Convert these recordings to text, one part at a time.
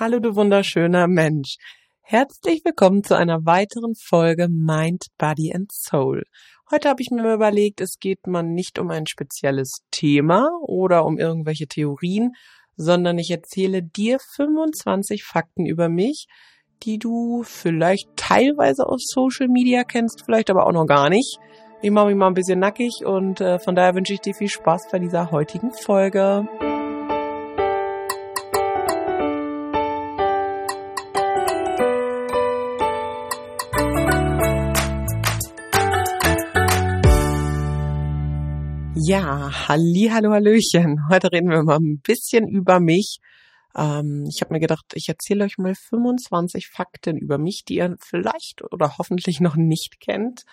Hallo du wunderschöner Mensch. Herzlich willkommen zu einer weiteren Folge Mind, Body and Soul. Heute habe ich mir überlegt, es geht mal nicht um ein spezielles Thema oder um irgendwelche Theorien, sondern ich erzähle dir 25 Fakten über mich, die du vielleicht teilweise aus Social Media kennst, vielleicht aber auch noch gar nicht. Ich mache mich mal ein bisschen nackig und äh, von daher wünsche ich dir viel Spaß bei dieser heutigen Folge. Ja, halli, hallo, hallöchen. Heute reden wir mal ein bisschen über mich. Ähm, ich habe mir gedacht, ich erzähle euch mal 25 Fakten über mich, die ihr vielleicht oder hoffentlich noch nicht kennt.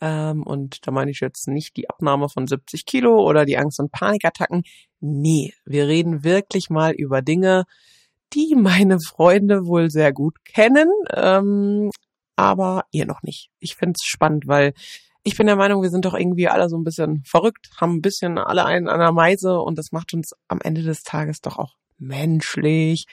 Ähm, und da meine ich jetzt nicht die Abnahme von 70 Kilo oder die Angst- und Panikattacken. Nee, wir reden wirklich mal über Dinge, die meine Freunde wohl sehr gut kennen, ähm, aber ihr noch nicht. Ich finde es spannend, weil ich bin der Meinung, wir sind doch irgendwie alle so ein bisschen verrückt, haben ein bisschen alle einen an der Meise und das macht uns am Ende des Tages doch auch menschlich.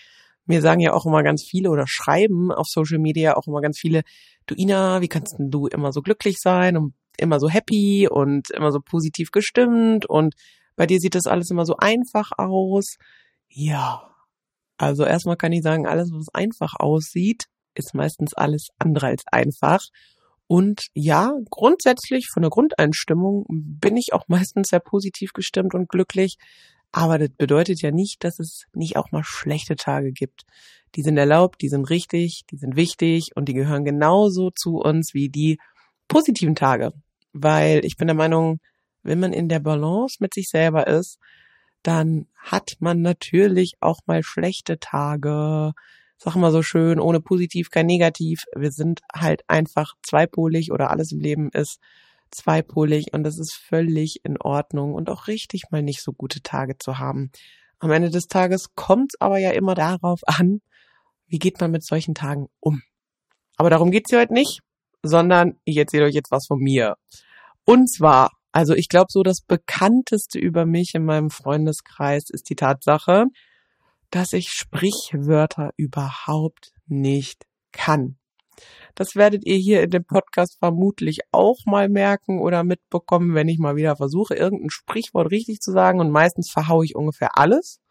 Mir sagen ja auch immer ganz viele oder schreiben auf Social Media auch immer ganz viele, du Ina, wie kannst denn du immer so glücklich sein und immer so happy und immer so positiv gestimmt und bei dir sieht das alles immer so einfach aus. Ja, also erstmal kann ich sagen, alles, was einfach aussieht, ist meistens alles andere als einfach. Und ja, grundsätzlich von der Grundeinstimmung bin ich auch meistens sehr positiv gestimmt und glücklich. Aber das bedeutet ja nicht, dass es nicht auch mal schlechte Tage gibt. Die sind erlaubt, die sind richtig, die sind wichtig und die gehören genauso zu uns wie die positiven Tage. Weil ich bin der Meinung, wenn man in der Balance mit sich selber ist, dann hat man natürlich auch mal schlechte Tage, sag mal so schön, ohne positiv kein negativ. Wir sind halt einfach zweipolig oder alles im Leben ist zweipolig und das ist völlig in Ordnung und auch richtig mal nicht so gute Tage zu haben. Am Ende des Tages kommt es aber ja immer darauf an, wie geht man mit solchen Tagen um. Aber darum geht's hier heute nicht, sondern ich erzähle euch jetzt was von mir. Und zwar, also ich glaube so das bekannteste über mich in meinem Freundeskreis ist die Tatsache, dass ich Sprichwörter überhaupt nicht kann. Das werdet ihr hier in dem Podcast vermutlich auch mal merken oder mitbekommen, wenn ich mal wieder versuche, irgendein Sprichwort richtig zu sagen und meistens verhaue ich ungefähr alles.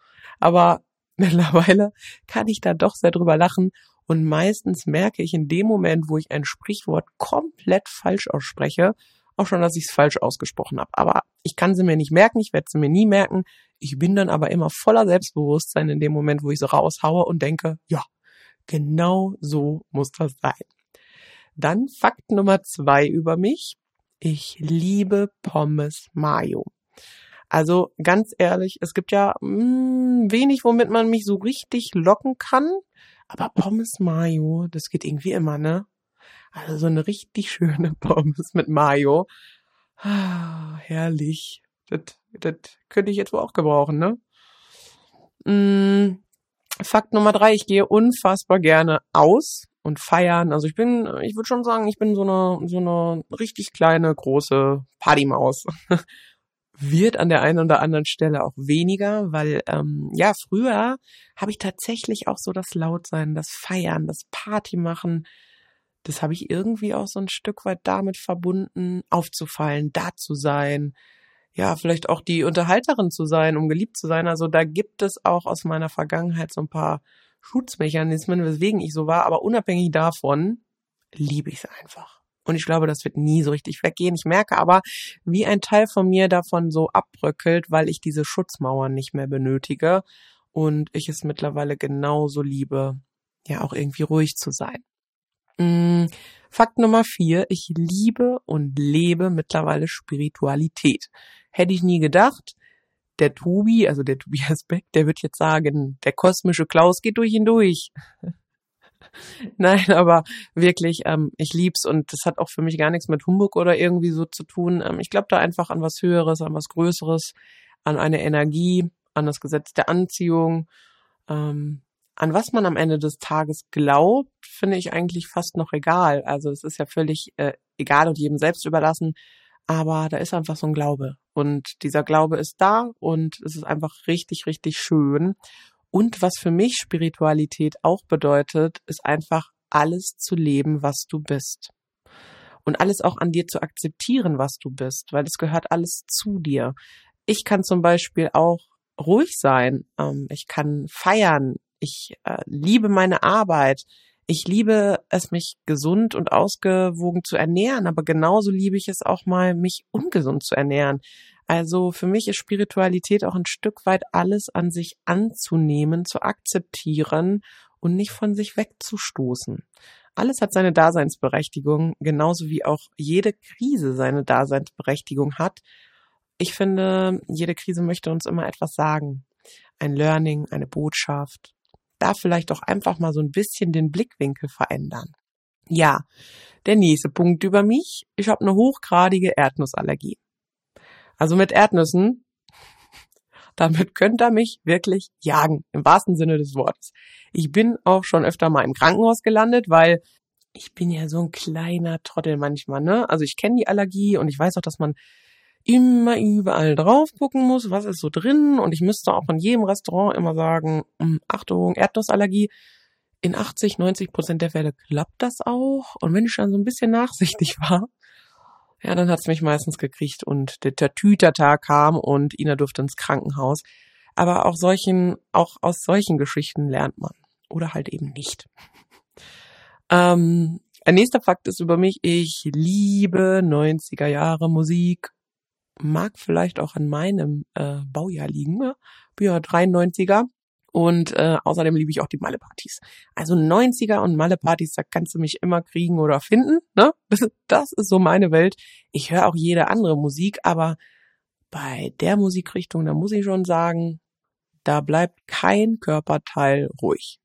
Aber mittlerweile kann ich da doch sehr drüber lachen und meistens merke ich in dem Moment, wo ich ein Sprichwort komplett falsch ausspreche, auch schon, dass ich es falsch ausgesprochen habe. Aber ich kann sie mir nicht merken, ich werde sie mir nie merken. Ich bin dann aber immer voller Selbstbewusstsein in dem Moment, wo ich sie raushaue und denke, ja, genau so muss das sein. Dann Fakt Nummer zwei über mich. Ich liebe Pommes Mayo. Also ganz ehrlich, es gibt ja mh, mm, wenig, womit man mich so richtig locken kann. Aber Pommes Mayo, das geht irgendwie immer, ne? Also so eine richtig schöne Pommes mit Mayo. Ah, herrlich. Das, das könnte ich jetzt wohl auch gebrauchen, ne? Mm, Fakt Nummer drei, ich gehe unfassbar gerne aus und feiern. Also ich bin, ich würde schon sagen, ich bin so eine, so eine richtig kleine, große Partymaus. Wird an der einen oder anderen Stelle auch weniger, weil ähm, ja, früher habe ich tatsächlich auch so das Lautsein, das Feiern, das Party machen, das habe ich irgendwie auch so ein Stück weit damit verbunden, aufzufallen, da zu sein, ja, vielleicht auch die Unterhalterin zu sein, um geliebt zu sein. Also da gibt es auch aus meiner Vergangenheit so ein paar Schutzmechanismen, weswegen ich so war, aber unabhängig davon liebe ich es einfach. Und ich glaube, das wird nie so richtig weggehen. Ich merke aber, wie ein Teil von mir davon so abbröckelt, weil ich diese Schutzmauern nicht mehr benötige und ich es mittlerweile genauso liebe, ja auch irgendwie ruhig zu sein. Mm, Fakt Nummer vier. Ich liebe und lebe mittlerweile Spiritualität. Hätte ich nie gedacht. Der Tobi, also der Tobias Beck, der wird jetzt sagen, der kosmische Klaus geht durch ihn durch. Nein, aber wirklich, ähm, ich lieb's und das hat auch für mich gar nichts mit Humbug oder irgendwie so zu tun. Ähm, ich glaube da einfach an was Höheres, an was Größeres, an eine Energie, an das Gesetz der Anziehung. Ähm, an was man am Ende des Tages glaubt, finde ich eigentlich fast noch egal. Also es ist ja völlig äh, egal und jedem selbst überlassen. Aber da ist einfach so ein Glaube. Und dieser Glaube ist da und es ist einfach richtig, richtig schön. Und was für mich Spiritualität auch bedeutet, ist einfach alles zu leben, was du bist. Und alles auch an dir zu akzeptieren, was du bist, weil es gehört alles zu dir. Ich kann zum Beispiel auch ruhig sein. Ähm, ich kann feiern. Ich äh, liebe meine Arbeit. Ich liebe es, mich gesund und ausgewogen zu ernähren, aber genauso liebe ich es auch mal, mich ungesund zu ernähren. Also für mich ist Spiritualität auch ein Stück weit alles an sich anzunehmen, zu akzeptieren und nicht von sich wegzustoßen. Alles hat seine Daseinsberechtigung, genauso wie auch jede Krise seine Daseinsberechtigung hat. Ich finde, jede Krise möchte uns immer etwas sagen. Ein Learning, eine Botschaft, da vielleicht auch einfach mal so ein bisschen den Blickwinkel verändern. Ja, der nächste Punkt über mich. Ich habe eine hochgradige Erdnussallergie. Also mit Erdnüssen, damit könnt ihr mich wirklich jagen, im wahrsten Sinne des Wortes. Ich bin auch schon öfter mal im Krankenhaus gelandet, weil ich bin ja so ein kleiner Trottel manchmal, ne? Also ich kenne die Allergie und ich weiß auch, dass man immer überall drauf gucken muss, was ist so drin. Und ich müsste auch in jedem Restaurant immer sagen, hm, Achtung, Erdnussallergie. In 80, 90 Prozent der Fälle klappt das auch. Und wenn ich dann so ein bisschen nachsichtig war, ja, dann hat's mich meistens gekriegt und der Tütertag kam und Ina durfte ins Krankenhaus. Aber auch solchen, auch aus solchen Geschichten lernt man. Oder halt eben nicht. Ähm, ein nächster Fakt ist über mich, ich liebe 90er Jahre Musik mag vielleicht auch an meinem äh, Baujahr liegen. Ne? Ja, 93er. Und äh, außerdem liebe ich auch die Malle-Partys. Also 90er und Malle-Partys, da kannst du mich immer kriegen oder finden. Ne? Das ist so meine Welt. Ich höre auch jede andere Musik, aber bei der Musikrichtung, da muss ich schon sagen, da bleibt kein Körperteil ruhig.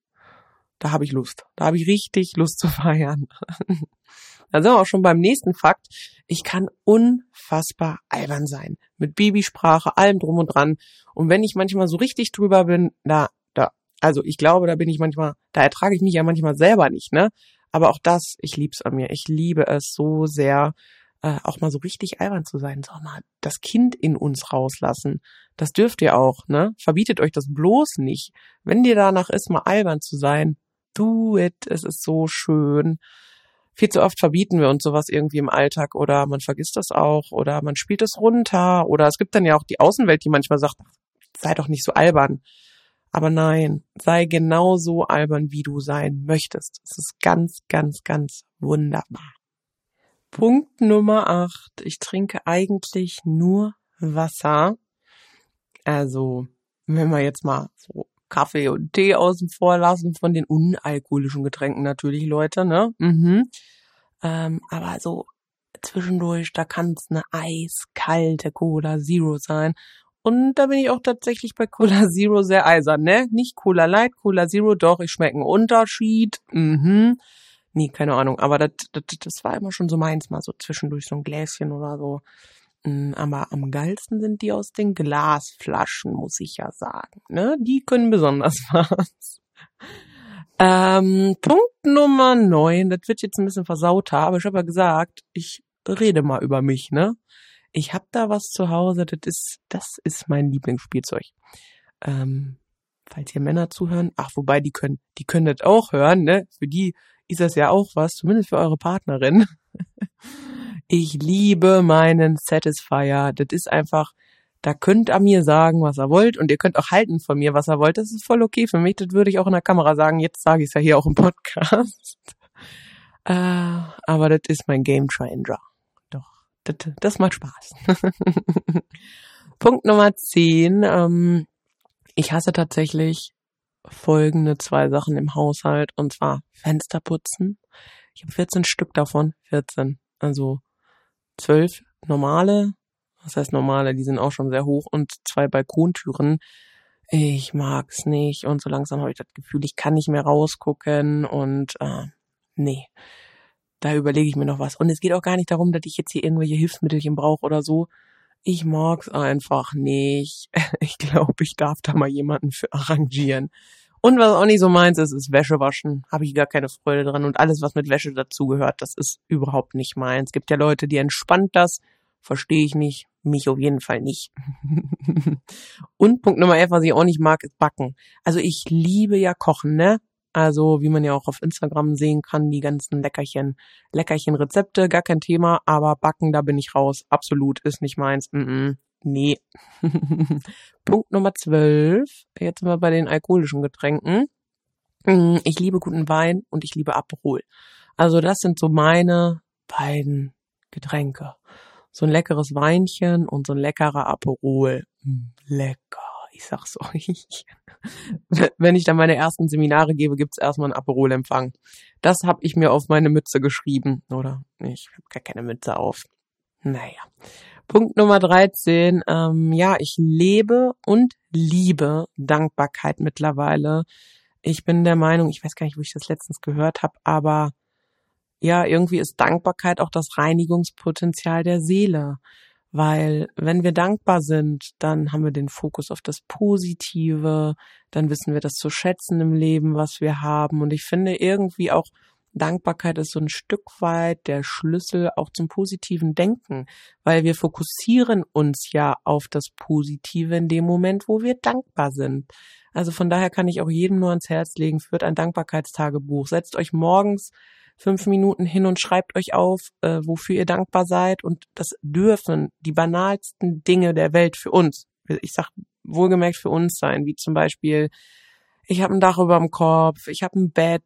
Da habe ich Lust. Da habe ich richtig Lust zu feiern. Da sind wir auch schon beim nächsten Fakt. Ich kann unfassbar albern sein. Mit Babysprache, allem drum und dran. Und wenn ich manchmal so richtig drüber bin, da, da, also ich glaube, da bin ich manchmal, da ertrage ich mich ja manchmal selber nicht, ne? Aber auch das, ich lieb's an mir. Ich liebe es so sehr, äh, auch mal so richtig albern zu sein. So mal das Kind in uns rauslassen. Das dürft ihr auch, ne? Verbietet euch das bloß nicht. Wenn dir danach ist, mal albern zu sein, do it. Es ist so schön viel zu oft verbieten wir uns sowas irgendwie im Alltag oder man vergisst das auch oder man spielt es runter oder es gibt dann ja auch die Außenwelt, die manchmal sagt, sei doch nicht so albern. Aber nein, sei genauso albern, wie du sein möchtest. Es ist ganz, ganz, ganz wunderbar. Punkt Nummer acht. Ich trinke eigentlich nur Wasser. Also, wenn wir jetzt mal so Kaffee und Tee außen vor lassen von den unalkoholischen Getränken natürlich, Leute, ne? Mhm. Ähm, aber so zwischendurch, da kann es eine eiskalte Cola Zero sein. Und da bin ich auch tatsächlich bei Cola Zero sehr eisern, ne? Nicht Cola Light, Cola Zero, doch, ich schmecke einen Unterschied. Mhm. Nee, keine Ahnung. Aber das, das, das war immer schon so meins, mal so zwischendurch so ein Gläschen oder so. Mm, aber am geilsten sind die aus den Glasflaschen, muss ich ja sagen. Ne? Die können besonders was. Ähm, Punkt Nummer neun, das wird jetzt ein bisschen versauter, aber ich habe ja gesagt, ich rede mal über mich, ne? Ich hab da was zu Hause, das ist, das ist mein Lieblingsspielzeug. Ähm, falls hier Männer zuhören, ach, wobei die können, die können das auch hören, ne? Für die ist das ja auch was, zumindest für eure Partnerin. Ich liebe meinen Satisfier. Das ist einfach, da könnt ihr mir sagen, was ihr wollt und ihr könnt auch halten von mir, was ihr wollt. Das ist voll okay für mich. Das würde ich auch in der Kamera sagen. Jetzt sage ich es ja hier auch im Podcast. äh, aber das ist mein Game Changer. Doch, das, das macht Spaß. Punkt Nummer 10. Ähm, ich hasse tatsächlich folgende zwei Sachen im Haushalt und zwar Fenster putzen. Ich habe 14 Stück davon. 14. Also zwölf normale, was heißt normale, die sind auch schon sehr hoch und zwei Balkontüren. Ich mag's nicht und so langsam habe ich das Gefühl, ich kann nicht mehr rausgucken und äh, nee, da überlege ich mir noch was. Und es geht auch gar nicht darum, dass ich jetzt hier irgendwelche Hilfsmittelchen brauche oder so. Ich mag's einfach nicht. Ich glaube, ich darf da mal jemanden für arrangieren. Und was auch nicht so meins ist, ist Wäsche waschen. Habe ich gar keine Freude dran. Und alles, was mit Wäsche dazugehört, das ist überhaupt nicht meins. Es gibt ja Leute, die entspannt das Verstehe ich nicht. Mich auf jeden Fall nicht. Und Punkt Nummer 11, was ich auch nicht mag, ist Backen. Also ich liebe ja Kochen, ne? Also wie man ja auch auf Instagram sehen kann, die ganzen Leckerchen, Leckerchen-Rezepte, gar kein Thema, aber Backen, da bin ich raus. Absolut, ist nicht meins. Mm -mm. Nee. Punkt Nummer 12. Jetzt sind wir bei den alkoholischen Getränken. Mm, ich liebe guten Wein und ich liebe Aperol. Also das sind so meine beiden Getränke. So ein leckeres Weinchen und so ein leckerer Aperol. Mm, lecker. Ich sag's euch. Wenn ich dann meine ersten Seminare gebe, gibt's erstmal einen Aperolempfang. Das habe ich mir auf meine Mütze geschrieben. Oder? Ich habe gar keine Mütze auf. Naja. Punkt Nummer 13. Ähm, ja, ich lebe und liebe Dankbarkeit mittlerweile. Ich bin der Meinung, ich weiß gar nicht, wo ich das letztens gehört habe, aber ja, irgendwie ist Dankbarkeit auch das Reinigungspotenzial der Seele. Weil wenn wir dankbar sind, dann haben wir den Fokus auf das Positive, dann wissen wir das zu schätzen im Leben, was wir haben. Und ich finde irgendwie auch, Dankbarkeit ist so ein Stück weit der Schlüssel auch zum positiven Denken, weil wir fokussieren uns ja auf das Positive in dem Moment, wo wir dankbar sind. Also von daher kann ich auch jedem nur ans Herz legen, führt ein Dankbarkeitstagebuch. Setzt euch morgens fünf Minuten hin und schreibt euch auf, äh, wofür ihr dankbar seid. Und das dürfen die banalsten Dinge der Welt für uns, ich sag wohlgemerkt für uns sein, wie zum Beispiel, ich habe ein Dach über dem Kopf, ich habe ein Bett.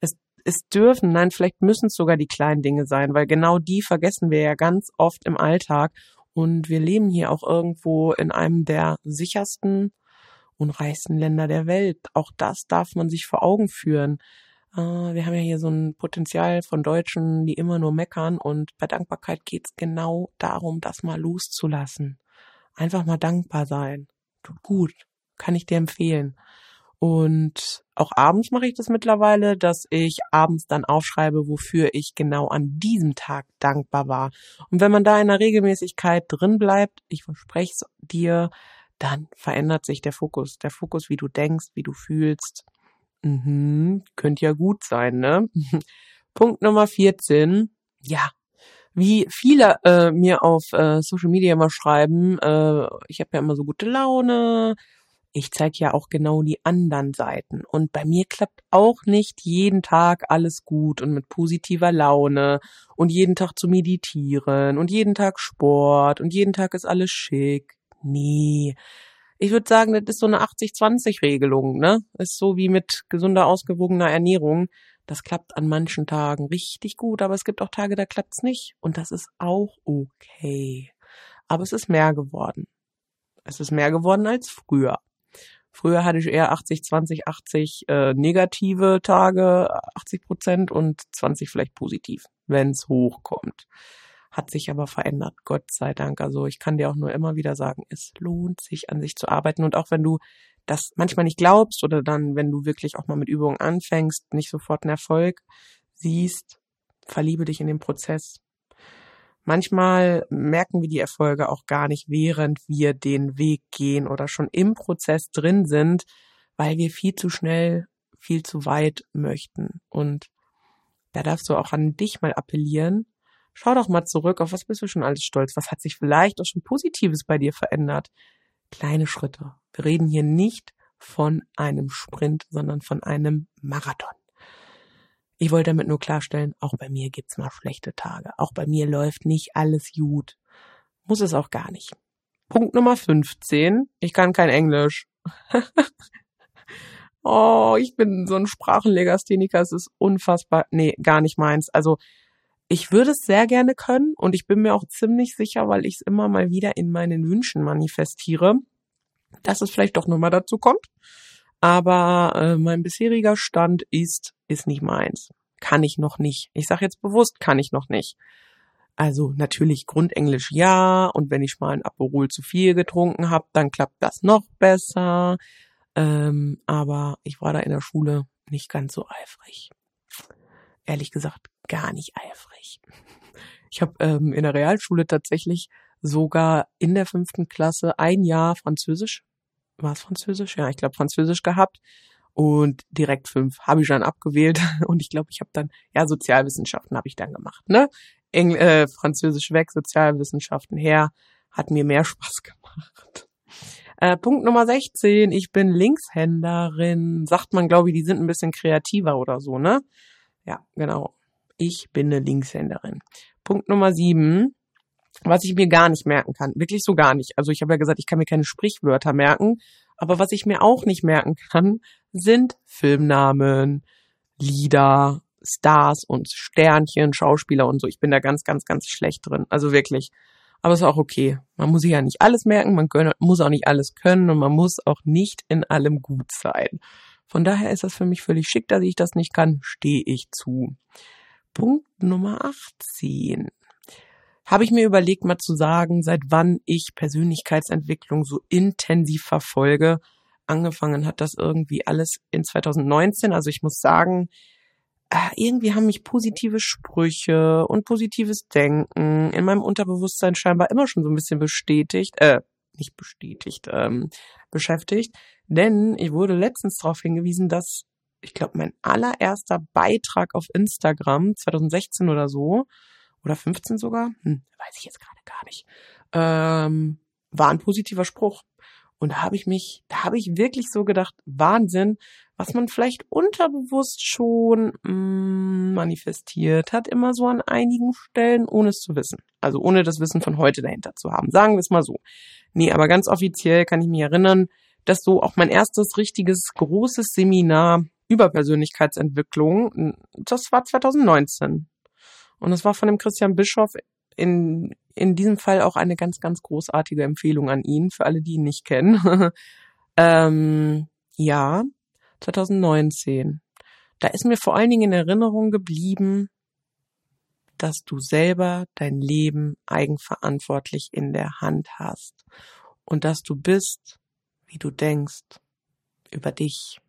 Es, es dürfen, nein, vielleicht müssen es sogar die kleinen Dinge sein, weil genau die vergessen wir ja ganz oft im Alltag. Und wir leben hier auch irgendwo in einem der sichersten und reichsten Länder der Welt. Auch das darf man sich vor Augen führen. Äh, wir haben ja hier so ein Potenzial von Deutschen, die immer nur meckern und bei Dankbarkeit geht's genau darum, das mal loszulassen. Einfach mal dankbar sein. Tut gut. Kann ich dir empfehlen. Und auch abends mache ich das mittlerweile, dass ich abends dann aufschreibe, wofür ich genau an diesem Tag dankbar war. Und wenn man da in der Regelmäßigkeit drin bleibt, ich verspreche es dir, dann verändert sich der Fokus. Der Fokus, wie du denkst, wie du fühlst. Mhm, könnte ja gut sein, ne? Punkt Nummer 14. Ja, wie viele äh, mir auf äh, Social Media immer schreiben, äh, ich habe ja immer so gute Laune. Ich zeige ja auch genau die anderen Seiten. Und bei mir klappt auch nicht jeden Tag alles gut und mit positiver Laune und jeden Tag zu meditieren und jeden Tag Sport und jeden Tag ist alles schick. Nee, ich würde sagen, das ist so eine 80-20-Regelung, ne? Ist so wie mit gesunder, ausgewogener Ernährung. Das klappt an manchen Tagen richtig gut, aber es gibt auch Tage, da klappt's nicht. Und das ist auch okay. Aber es ist mehr geworden. Es ist mehr geworden als früher. Früher hatte ich eher 80, 20, 80 äh, negative Tage, 80 Prozent und 20 vielleicht positiv, wenn's hochkommt hat sich aber verändert, Gott sei Dank. Also ich kann dir auch nur immer wieder sagen, es lohnt sich an sich zu arbeiten und auch wenn du das manchmal nicht glaubst oder dann, wenn du wirklich auch mal mit Übungen anfängst, nicht sofort einen Erfolg siehst, verliebe dich in den Prozess. Manchmal merken wir die Erfolge auch gar nicht, während wir den Weg gehen oder schon im Prozess drin sind, weil wir viel zu schnell, viel zu weit möchten. Und da darfst du auch an dich mal appellieren, Schau doch mal zurück, auf was bist du schon alles stolz? Was hat sich vielleicht auch schon Positives bei dir verändert? Kleine Schritte. Wir reden hier nicht von einem Sprint, sondern von einem Marathon. Ich wollte damit nur klarstellen, auch bei mir gibt's mal schlechte Tage. Auch bei mir läuft nicht alles gut. Muss es auch gar nicht. Punkt Nummer 15. Ich kann kein Englisch. oh, ich bin so ein Sprachenlegastheniker. Es ist unfassbar. Nee, gar nicht meins. Also, ich würde es sehr gerne können und ich bin mir auch ziemlich sicher, weil ich es immer mal wieder in meinen Wünschen manifestiere, dass es vielleicht doch nochmal dazu kommt. Aber äh, mein bisheriger Stand ist, ist nicht meins. Kann ich noch nicht. Ich sage jetzt bewusst, kann ich noch nicht. Also natürlich Grundenglisch ja und wenn ich mal ein Aperol zu viel getrunken habe, dann klappt das noch besser. Ähm, aber ich war da in der Schule nicht ganz so eifrig. Ehrlich gesagt, gar nicht eifrig. Ich habe ähm, in der Realschule tatsächlich sogar in der fünften Klasse ein Jahr Französisch, war es Französisch? Ja, ich glaube Französisch gehabt und direkt fünf habe ich dann abgewählt und ich glaube, ich habe dann, ja, Sozialwissenschaften habe ich dann gemacht, ne? Engl äh, Französisch weg, Sozialwissenschaften her. Hat mir mehr Spaß gemacht. Äh, Punkt Nummer 16, ich bin Linkshänderin. Sagt man, glaube ich, die sind ein bisschen kreativer oder so, ne? Ja, genau. Ich bin eine Linkshänderin. Punkt Nummer 7, was ich mir gar nicht merken kann. Wirklich so gar nicht. Also ich habe ja gesagt, ich kann mir keine Sprichwörter merken. Aber was ich mir auch nicht merken kann, sind Filmnamen, Lieder, Stars und Sternchen, Schauspieler und so. Ich bin da ganz, ganz, ganz schlecht drin. Also wirklich. Aber ist auch okay. Man muss sich ja nicht alles merken, man können, muss auch nicht alles können und man muss auch nicht in allem gut sein. Von daher ist das für mich völlig schick, dass ich das nicht kann, stehe ich zu. Punkt Nummer 18. Habe ich mir überlegt, mal zu sagen, seit wann ich Persönlichkeitsentwicklung so intensiv verfolge. Angefangen hat das irgendwie alles in 2019. Also ich muss sagen, äh, irgendwie haben mich positive Sprüche und positives Denken in meinem Unterbewusstsein scheinbar immer schon so ein bisschen bestätigt, äh, nicht bestätigt, ähm, beschäftigt. Denn ich wurde letztens darauf hingewiesen, dass ich glaube, mein allererster Beitrag auf Instagram 2016 oder so, oder 15 sogar, hm, weiß ich jetzt gerade gar nicht, ähm, war ein positiver Spruch. Und da habe ich mich, da habe ich wirklich so gedacht, Wahnsinn, was man vielleicht unterbewusst schon mh, mm, manifestiert hat, immer so an einigen Stellen, ohne es zu wissen. Also ohne das Wissen von heute dahinter zu haben. Sagen wir es mal so. Nee, aber ganz offiziell kann ich mich erinnern, dass so auch mein erstes richtiges großes Seminar über Persönlichkeitsentwicklung, das war 2019. Und das war von dem Christian Bischoff in in diesem Fall auch eine ganz, ganz großartige Empfehlung an ihn, für alle, die ihn nicht kennen. ähm, ja, 2019. Da ist mir vor allen Dingen in Erinnerung geblieben, dass du selber dein Leben eigenverantwortlich in der Hand hast und dass du bist, wie du denkst, über dich.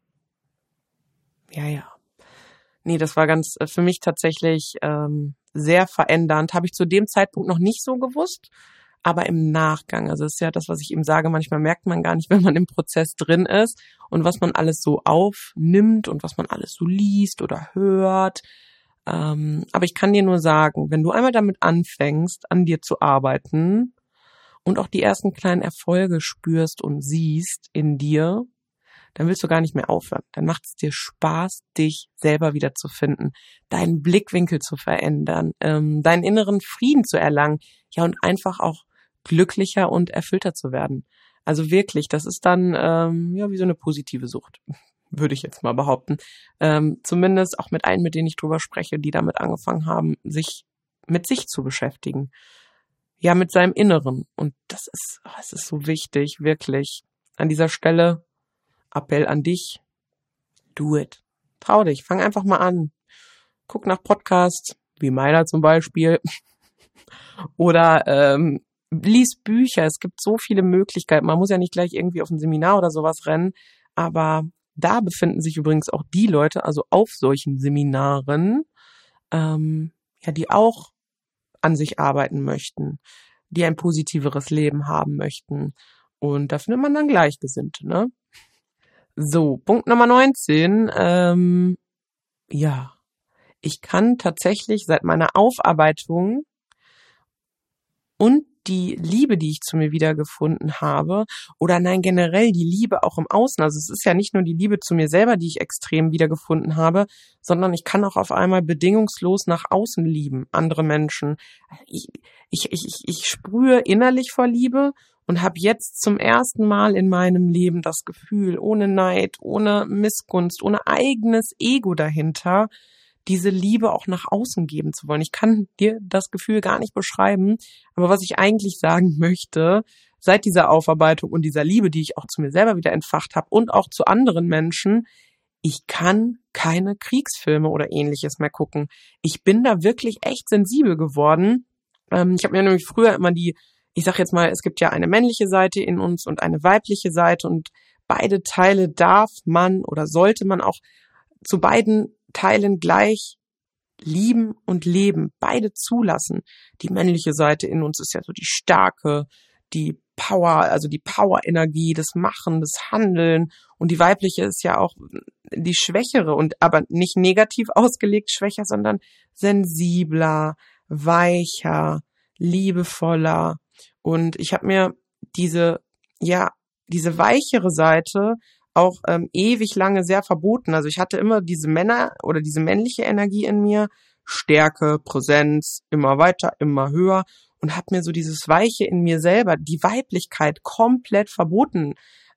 Ja, ja. Nee, das war ganz äh, für mich tatsächlich ähm, sehr verändernd. Habe ich zu dem Zeitpunkt noch nicht so gewusst, aber im Nachgang, also ist ja das, was ich eben sage, manchmal merkt man gar nicht, wenn man im Prozess drin ist und was man alles so aufnimmt und was man alles so liest oder hört. Ähm, aber ich kann dir nur sagen, wenn du einmal damit anfängst, an dir zu arbeiten und auch die ersten kleinen Erfolge spürst und siehst in dir, dann willst du gar nicht mehr aufhören. Dann macht es dir Spaß, dich selber wieder zu finden, deinen Blickwinkel zu verändern, ähm, deinen inneren Frieden zu erlangen, ja und einfach auch glücklicher und erfüllter zu werden. Also wirklich, das ist dann ähm, ja wie so eine positive Sucht, würde ich jetzt mal behaupten. Ähm, zumindest auch mit allen, mit denen ich drüber spreche, die damit angefangen haben, sich mit sich zu beschäftigen. Ja, mit seinem Inneren. Und das ist, oh, es ist so wichtig, wirklich. An dieser Stelle Appell an dich. Do it. Trau dich. Fang einfach mal an. Guck nach Podcasts, wie meiner zum Beispiel. oder ähm, lies Bücher. Es gibt so viele Möglichkeiten. Man muss ja nicht gleich irgendwie auf ein Seminar oder sowas rennen. Aber da befinden sich übrigens auch die Leute, also auf solchen Seminaren, ähm, ja, die auch an sich arbeiten möchten, die ein positiveres Leben haben möchten. Und da findet man dann Gleichgesinnte, ne? So, Punkt Nummer 19. Ähm, ja, ich kann tatsächlich seit meiner Aufarbeitung und die Liebe, die ich zu mir wiedergefunden habe, oder nein, generell die Liebe auch im Außen. Also es ist ja nicht nur die Liebe zu mir selber, die ich extrem wiedergefunden habe, sondern ich kann auch auf einmal bedingungslos nach außen lieben, andere Menschen. Ich, ich, ich, ich sprühe innerlich vor Liebe und habe jetzt zum ersten Mal in meinem Leben das Gefühl, ohne Neid, ohne Missgunst, ohne eigenes Ego dahinter, diese Liebe auch nach außen geben zu wollen. Ich kann dir das Gefühl gar nicht beschreiben, aber was ich eigentlich sagen möchte, seit dieser Aufarbeitung und dieser Liebe, die ich auch zu mir selber wieder entfacht habe und auch zu anderen Menschen, ich kann keine Kriegsfilme oder ähnliches mehr gucken. Ich bin da wirklich echt sensibel geworden. Ähm, ich habe mir nämlich früher immer die ich sage jetzt mal, es gibt ja eine männliche Seite in uns und eine weibliche Seite und beide Teile darf man oder sollte man auch zu beiden Teilen gleich lieben und leben, beide zulassen. Die männliche Seite in uns ist ja so die starke, die Power, also die Power-Energie, das Machen, das Handeln und die weibliche ist ja auch die schwächere und aber nicht negativ ausgelegt schwächer, sondern sensibler, weicher, liebevoller. Und ich habe mir diese, ja, diese weichere Seite auch ähm, ewig lange sehr verboten. Also ich hatte immer diese Männer oder diese männliche Energie in mir, Stärke, Präsenz, immer weiter, immer höher und habe mir so dieses Weiche in mir selber, die Weiblichkeit komplett verboten.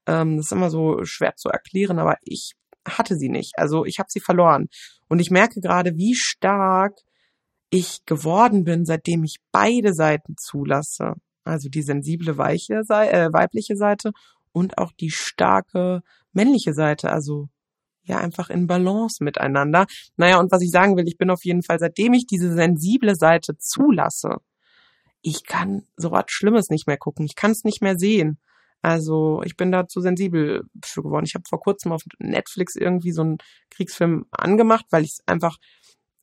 Ähm, das ist immer so schwer zu erklären, aber ich hatte sie nicht. Also ich habe sie verloren. Und ich merke gerade, wie stark ich geworden bin, seitdem ich beide Seiten zulasse. Also die sensible weiche, äh, weibliche Seite und auch die starke männliche Seite. Also ja, einfach in Balance miteinander. Naja, und was ich sagen will, ich bin auf jeden Fall, seitdem ich diese sensible Seite zulasse, ich kann so was Schlimmes nicht mehr gucken. Ich kann es nicht mehr sehen. Also ich bin da zu sensibel für geworden. Ich habe vor kurzem auf Netflix irgendwie so einen Kriegsfilm angemacht, weil ich es einfach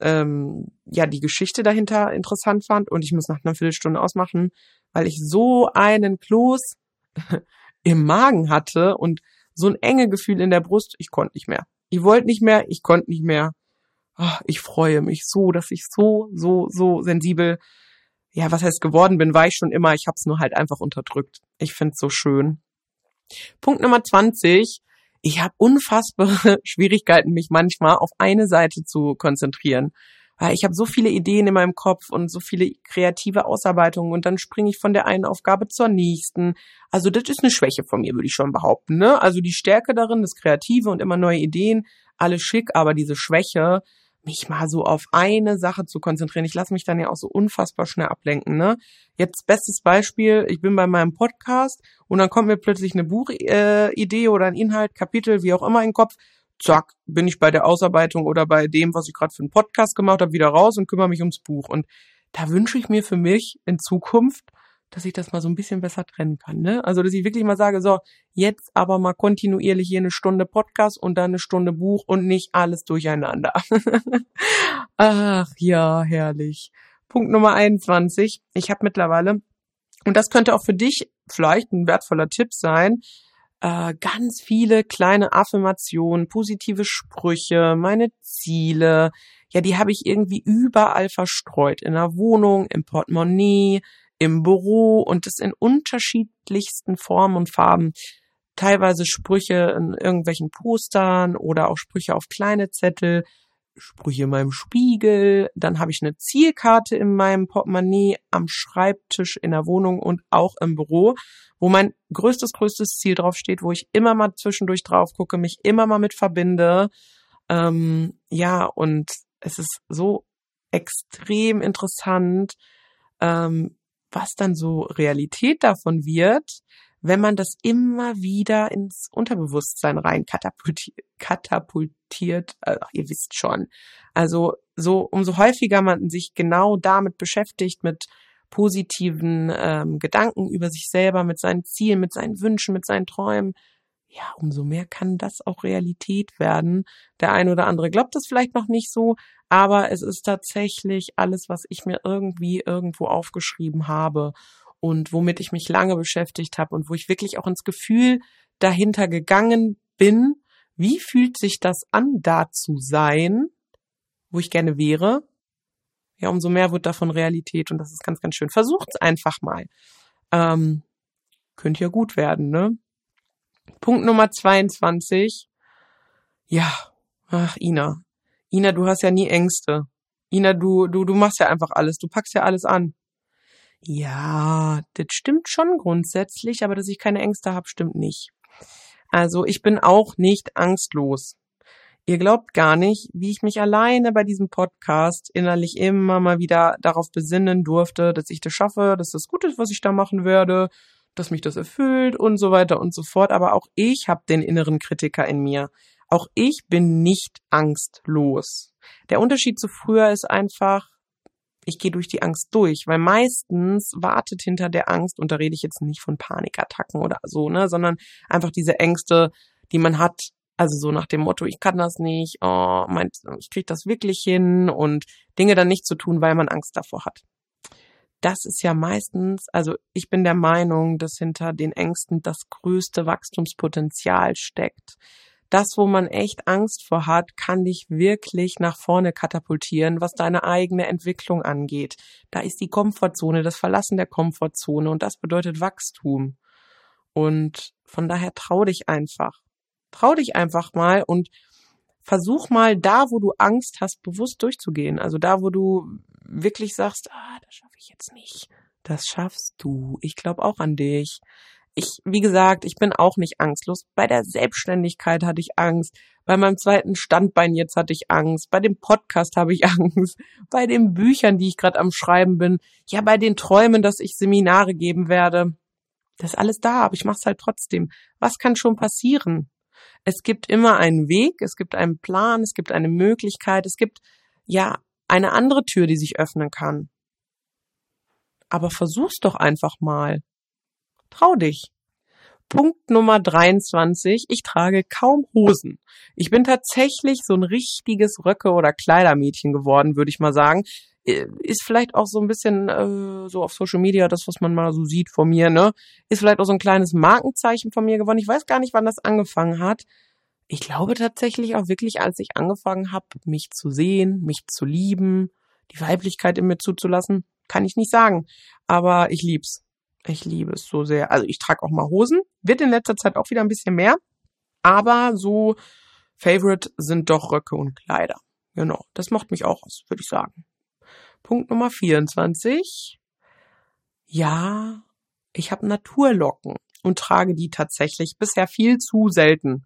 ähm, ja die Geschichte dahinter interessant fand und ich muss nach einer Viertelstunde ausmachen, weil ich so einen Kloß im Magen hatte und so ein enge Gefühl in der Brust. Ich konnte nicht mehr. Ich wollte nicht mehr. Ich konnte nicht mehr. Oh, ich freue mich so, dass ich so so so sensibel ja, was heißt geworden bin, war ich schon immer. Ich habe es nur halt einfach unterdrückt. Ich find's so schön. Punkt Nummer 20. Ich habe unfassbare Schwierigkeiten, mich manchmal auf eine Seite zu konzentrieren. Weil ich habe so viele Ideen in meinem Kopf und so viele kreative Ausarbeitungen und dann springe ich von der einen Aufgabe zur nächsten. Also das ist eine Schwäche von mir, würde ich schon behaupten. Ne? Also die Stärke darin, das Kreative und immer neue Ideen, alles schick, aber diese Schwäche, mich mal so auf eine Sache zu konzentrieren. Ich lasse mich dann ja auch so unfassbar schnell ablenken. Ne? Jetzt bestes Beispiel, ich bin bei meinem Podcast und dann kommt mir plötzlich eine Buchidee äh, oder ein Inhalt, Kapitel, wie auch immer in den Kopf. Zack, bin ich bei der Ausarbeitung oder bei dem, was ich gerade für einen Podcast gemacht habe, wieder raus und kümmere mich ums Buch. Und da wünsche ich mir für mich in Zukunft dass ich das mal so ein bisschen besser trennen kann. Ne? Also, dass ich wirklich mal sage, so, jetzt aber mal kontinuierlich hier eine Stunde Podcast und dann eine Stunde Buch und nicht alles durcheinander. Ach ja, herrlich. Punkt Nummer 21. Ich habe mittlerweile, und das könnte auch für dich vielleicht ein wertvoller Tipp sein, äh, ganz viele kleine Affirmationen, positive Sprüche, meine Ziele, ja, die habe ich irgendwie überall verstreut. In der Wohnung, im Portemonnaie, im Büro und das in unterschiedlichsten Formen und Farben. Teilweise Sprüche in irgendwelchen Postern oder auch Sprüche auf kleine Zettel, Sprüche in meinem Spiegel. Dann habe ich eine Zielkarte in meinem Portemonnaie am Schreibtisch in der Wohnung und auch im Büro, wo mein größtes, größtes Ziel drauf steht, wo ich immer mal zwischendurch drauf gucke, mich immer mal mit verbinde. Ähm, ja, und es ist so extrem interessant, ähm, was dann so Realität davon wird, wenn man das immer wieder ins Unterbewusstsein rein katapultiert, katapultiert äh, ihr wisst schon. Also so umso häufiger man sich genau damit beschäftigt, mit positiven ähm, Gedanken über sich selber, mit seinen Zielen, mit seinen Wünschen, mit seinen Träumen, ja, umso mehr kann das auch Realität werden. Der eine oder andere glaubt das vielleicht noch nicht so, aber es ist tatsächlich alles, was ich mir irgendwie irgendwo aufgeschrieben habe und womit ich mich lange beschäftigt habe und wo ich wirklich auch ins Gefühl dahinter gegangen bin, wie fühlt sich das an, da zu sein, wo ich gerne wäre. Ja, umso mehr wird davon Realität und das ist ganz, ganz schön. Versucht's einfach mal. Ähm, könnte ja gut werden, ne? Punkt Nummer 22. Ja, ach, Ina. Ina, du hast ja nie Ängste. Ina, du, du, du machst ja einfach alles. Du packst ja alles an. Ja, das stimmt schon grundsätzlich, aber dass ich keine Ängste habe, stimmt nicht. Also ich bin auch nicht angstlos. Ihr glaubt gar nicht, wie ich mich alleine bei diesem Podcast innerlich immer mal wieder darauf besinnen durfte, dass ich das schaffe, dass das gut ist, was ich da machen werde, dass mich das erfüllt und so weiter und so fort. Aber auch ich habe den inneren Kritiker in mir. Auch ich bin nicht angstlos. Der Unterschied zu früher ist einfach, ich gehe durch die Angst durch, weil meistens wartet hinter der Angst, und da rede ich jetzt nicht von Panikattacken oder so, ne, sondern einfach diese Ängste, die man hat, also so nach dem Motto, ich kann das nicht, oh, mein, ich krieg das wirklich hin und Dinge dann nicht zu tun, weil man Angst davor hat das ist ja meistens, also ich bin der Meinung, dass hinter den Ängsten das größte Wachstumspotenzial steckt. das, wo man echt Angst vor hat, kann dich wirklich nach vorne katapultieren, was deine eigene Entwicklung angeht. Da ist die Komfortzone, das Verlassen der Komfortzone und das bedeutet Wachstum. Und von daher trau dich einfach. Trau dich einfach mal und versuch mal da, wo du Angst hast, bewusst durchzugehen. Also da, wo du wirklich sagst, ah, das schaffe ich jetzt nicht. Das schaffst du. Ich glaube auch an dich ich, wie gesagt, ich bin auch nicht angstlos. Bei der Selbstständigkeit hatte ich Angst. Bei meinem zweiten Standbein jetzt hatte ich Angst. Bei dem Podcast habe ich Angst. Bei den Büchern, die ich gerade am Schreiben bin. Ja, bei den Träumen, dass ich Seminare geben werde. Das ist alles da, aber ich mache es halt trotzdem. Was kann schon passieren? Es gibt immer einen Weg, es gibt einen Plan, es gibt eine Möglichkeit, es gibt ja eine andere Tür, die sich öffnen kann. Aber versuch's doch einfach mal. Trau dich. Punkt Nummer 23. Ich trage kaum Hosen. Ich bin tatsächlich so ein richtiges Röcke- oder Kleidermädchen geworden, würde ich mal sagen. Äh, ist vielleicht auch so ein bisschen äh, so auf Social Media das, was man mal so sieht von mir, ne? Ist vielleicht auch so ein kleines Markenzeichen von mir geworden. Ich weiß gar nicht, wann das angefangen hat. Ich glaube tatsächlich auch wirklich, als ich angefangen habe, mich zu sehen, mich zu lieben, die Weiblichkeit in mir zuzulassen, kann ich nicht sagen. Aber ich lieb's. Ich liebe es so sehr. Also ich trage auch mal Hosen. Wird in letzter Zeit auch wieder ein bisschen mehr. Aber so Favorite sind doch Röcke und Kleider. Genau. Das macht mich auch aus, würde ich sagen. Punkt Nummer 24. Ja, ich habe Naturlocken und trage die tatsächlich bisher viel zu selten.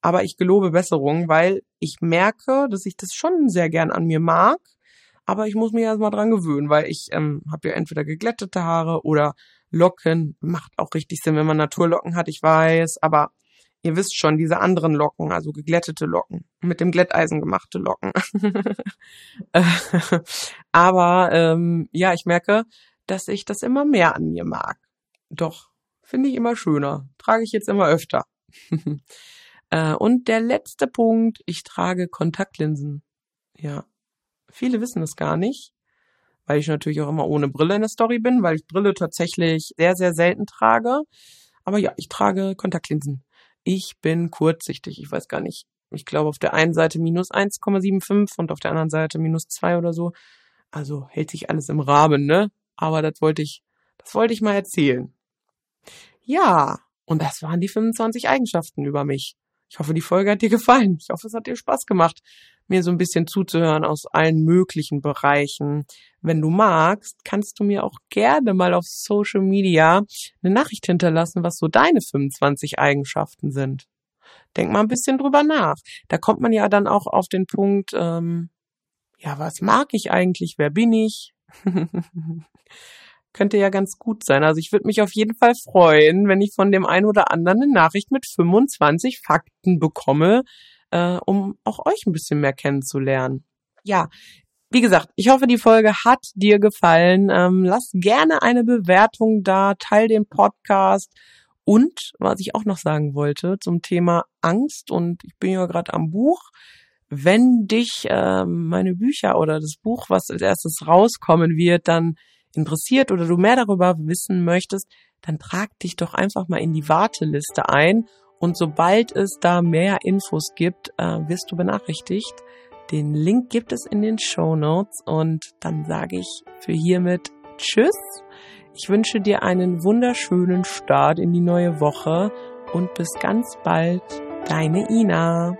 Aber ich gelobe Besserung, weil ich merke, dass ich das schon sehr gern an mir mag. Aber ich muss mich erstmal dran gewöhnen, weil ich ähm, habe ja entweder geglättete Haare oder Locken macht auch richtig Sinn, wenn man Naturlocken hat, ich weiß, aber ihr wisst schon, diese anderen Locken, also geglättete Locken, mit dem Glätteisen gemachte Locken. aber ähm, ja, ich merke, dass ich das immer mehr an mir mag. Doch, finde ich immer schöner. Trage ich jetzt immer öfter. äh, und der letzte Punkt, ich trage Kontaktlinsen. Ja, viele wissen es gar nicht weil ich natürlich auch immer ohne Brille in der Story bin, weil ich Brille tatsächlich sehr, sehr selten trage. Aber ja, ich trage Kontaktlinsen. Ich bin kurzsichtig. Ich weiß gar nicht. Ich glaube auf der einen Seite minus 1,75 und auf der anderen Seite minus 2 oder so. Also hält sich alles im Rahmen, ne? Aber das wollte ich, das wollte ich mal erzählen. Ja, und das waren die 25 Eigenschaften über mich. Ich hoffe, die Folge hat dir gefallen. Ich hoffe, es hat dir Spaß gemacht mir so ein bisschen zuzuhören aus allen möglichen Bereichen. Wenn du magst, kannst du mir auch gerne mal auf Social Media eine Nachricht hinterlassen, was so deine 25 Eigenschaften sind. Denk mal ein bisschen drüber nach. Da kommt man ja dann auch auf den Punkt, ähm, ja, was mag ich eigentlich? Wer bin ich? Könnte ja ganz gut sein. Also ich würde mich auf jeden Fall freuen, wenn ich von dem einen oder anderen eine Nachricht mit 25 Fakten bekomme, äh, um auch euch ein bisschen mehr kennenzulernen. Ja, wie gesagt, ich hoffe, die Folge hat dir gefallen. Ähm, lass gerne eine Bewertung da, teil den Podcast. Und was ich auch noch sagen wollte zum Thema Angst, und ich bin ja gerade am Buch, wenn dich äh, meine Bücher oder das Buch, was als erstes rauskommen wird, dann interessiert oder du mehr darüber wissen möchtest, dann trag dich doch einfach mal in die Warteliste ein und sobald es da mehr Infos gibt, äh, wirst du benachrichtigt. Den Link gibt es in den Show Notes und dann sage ich für hiermit Tschüss. Ich wünsche dir einen wunderschönen Start in die neue Woche und bis ganz bald, deine Ina.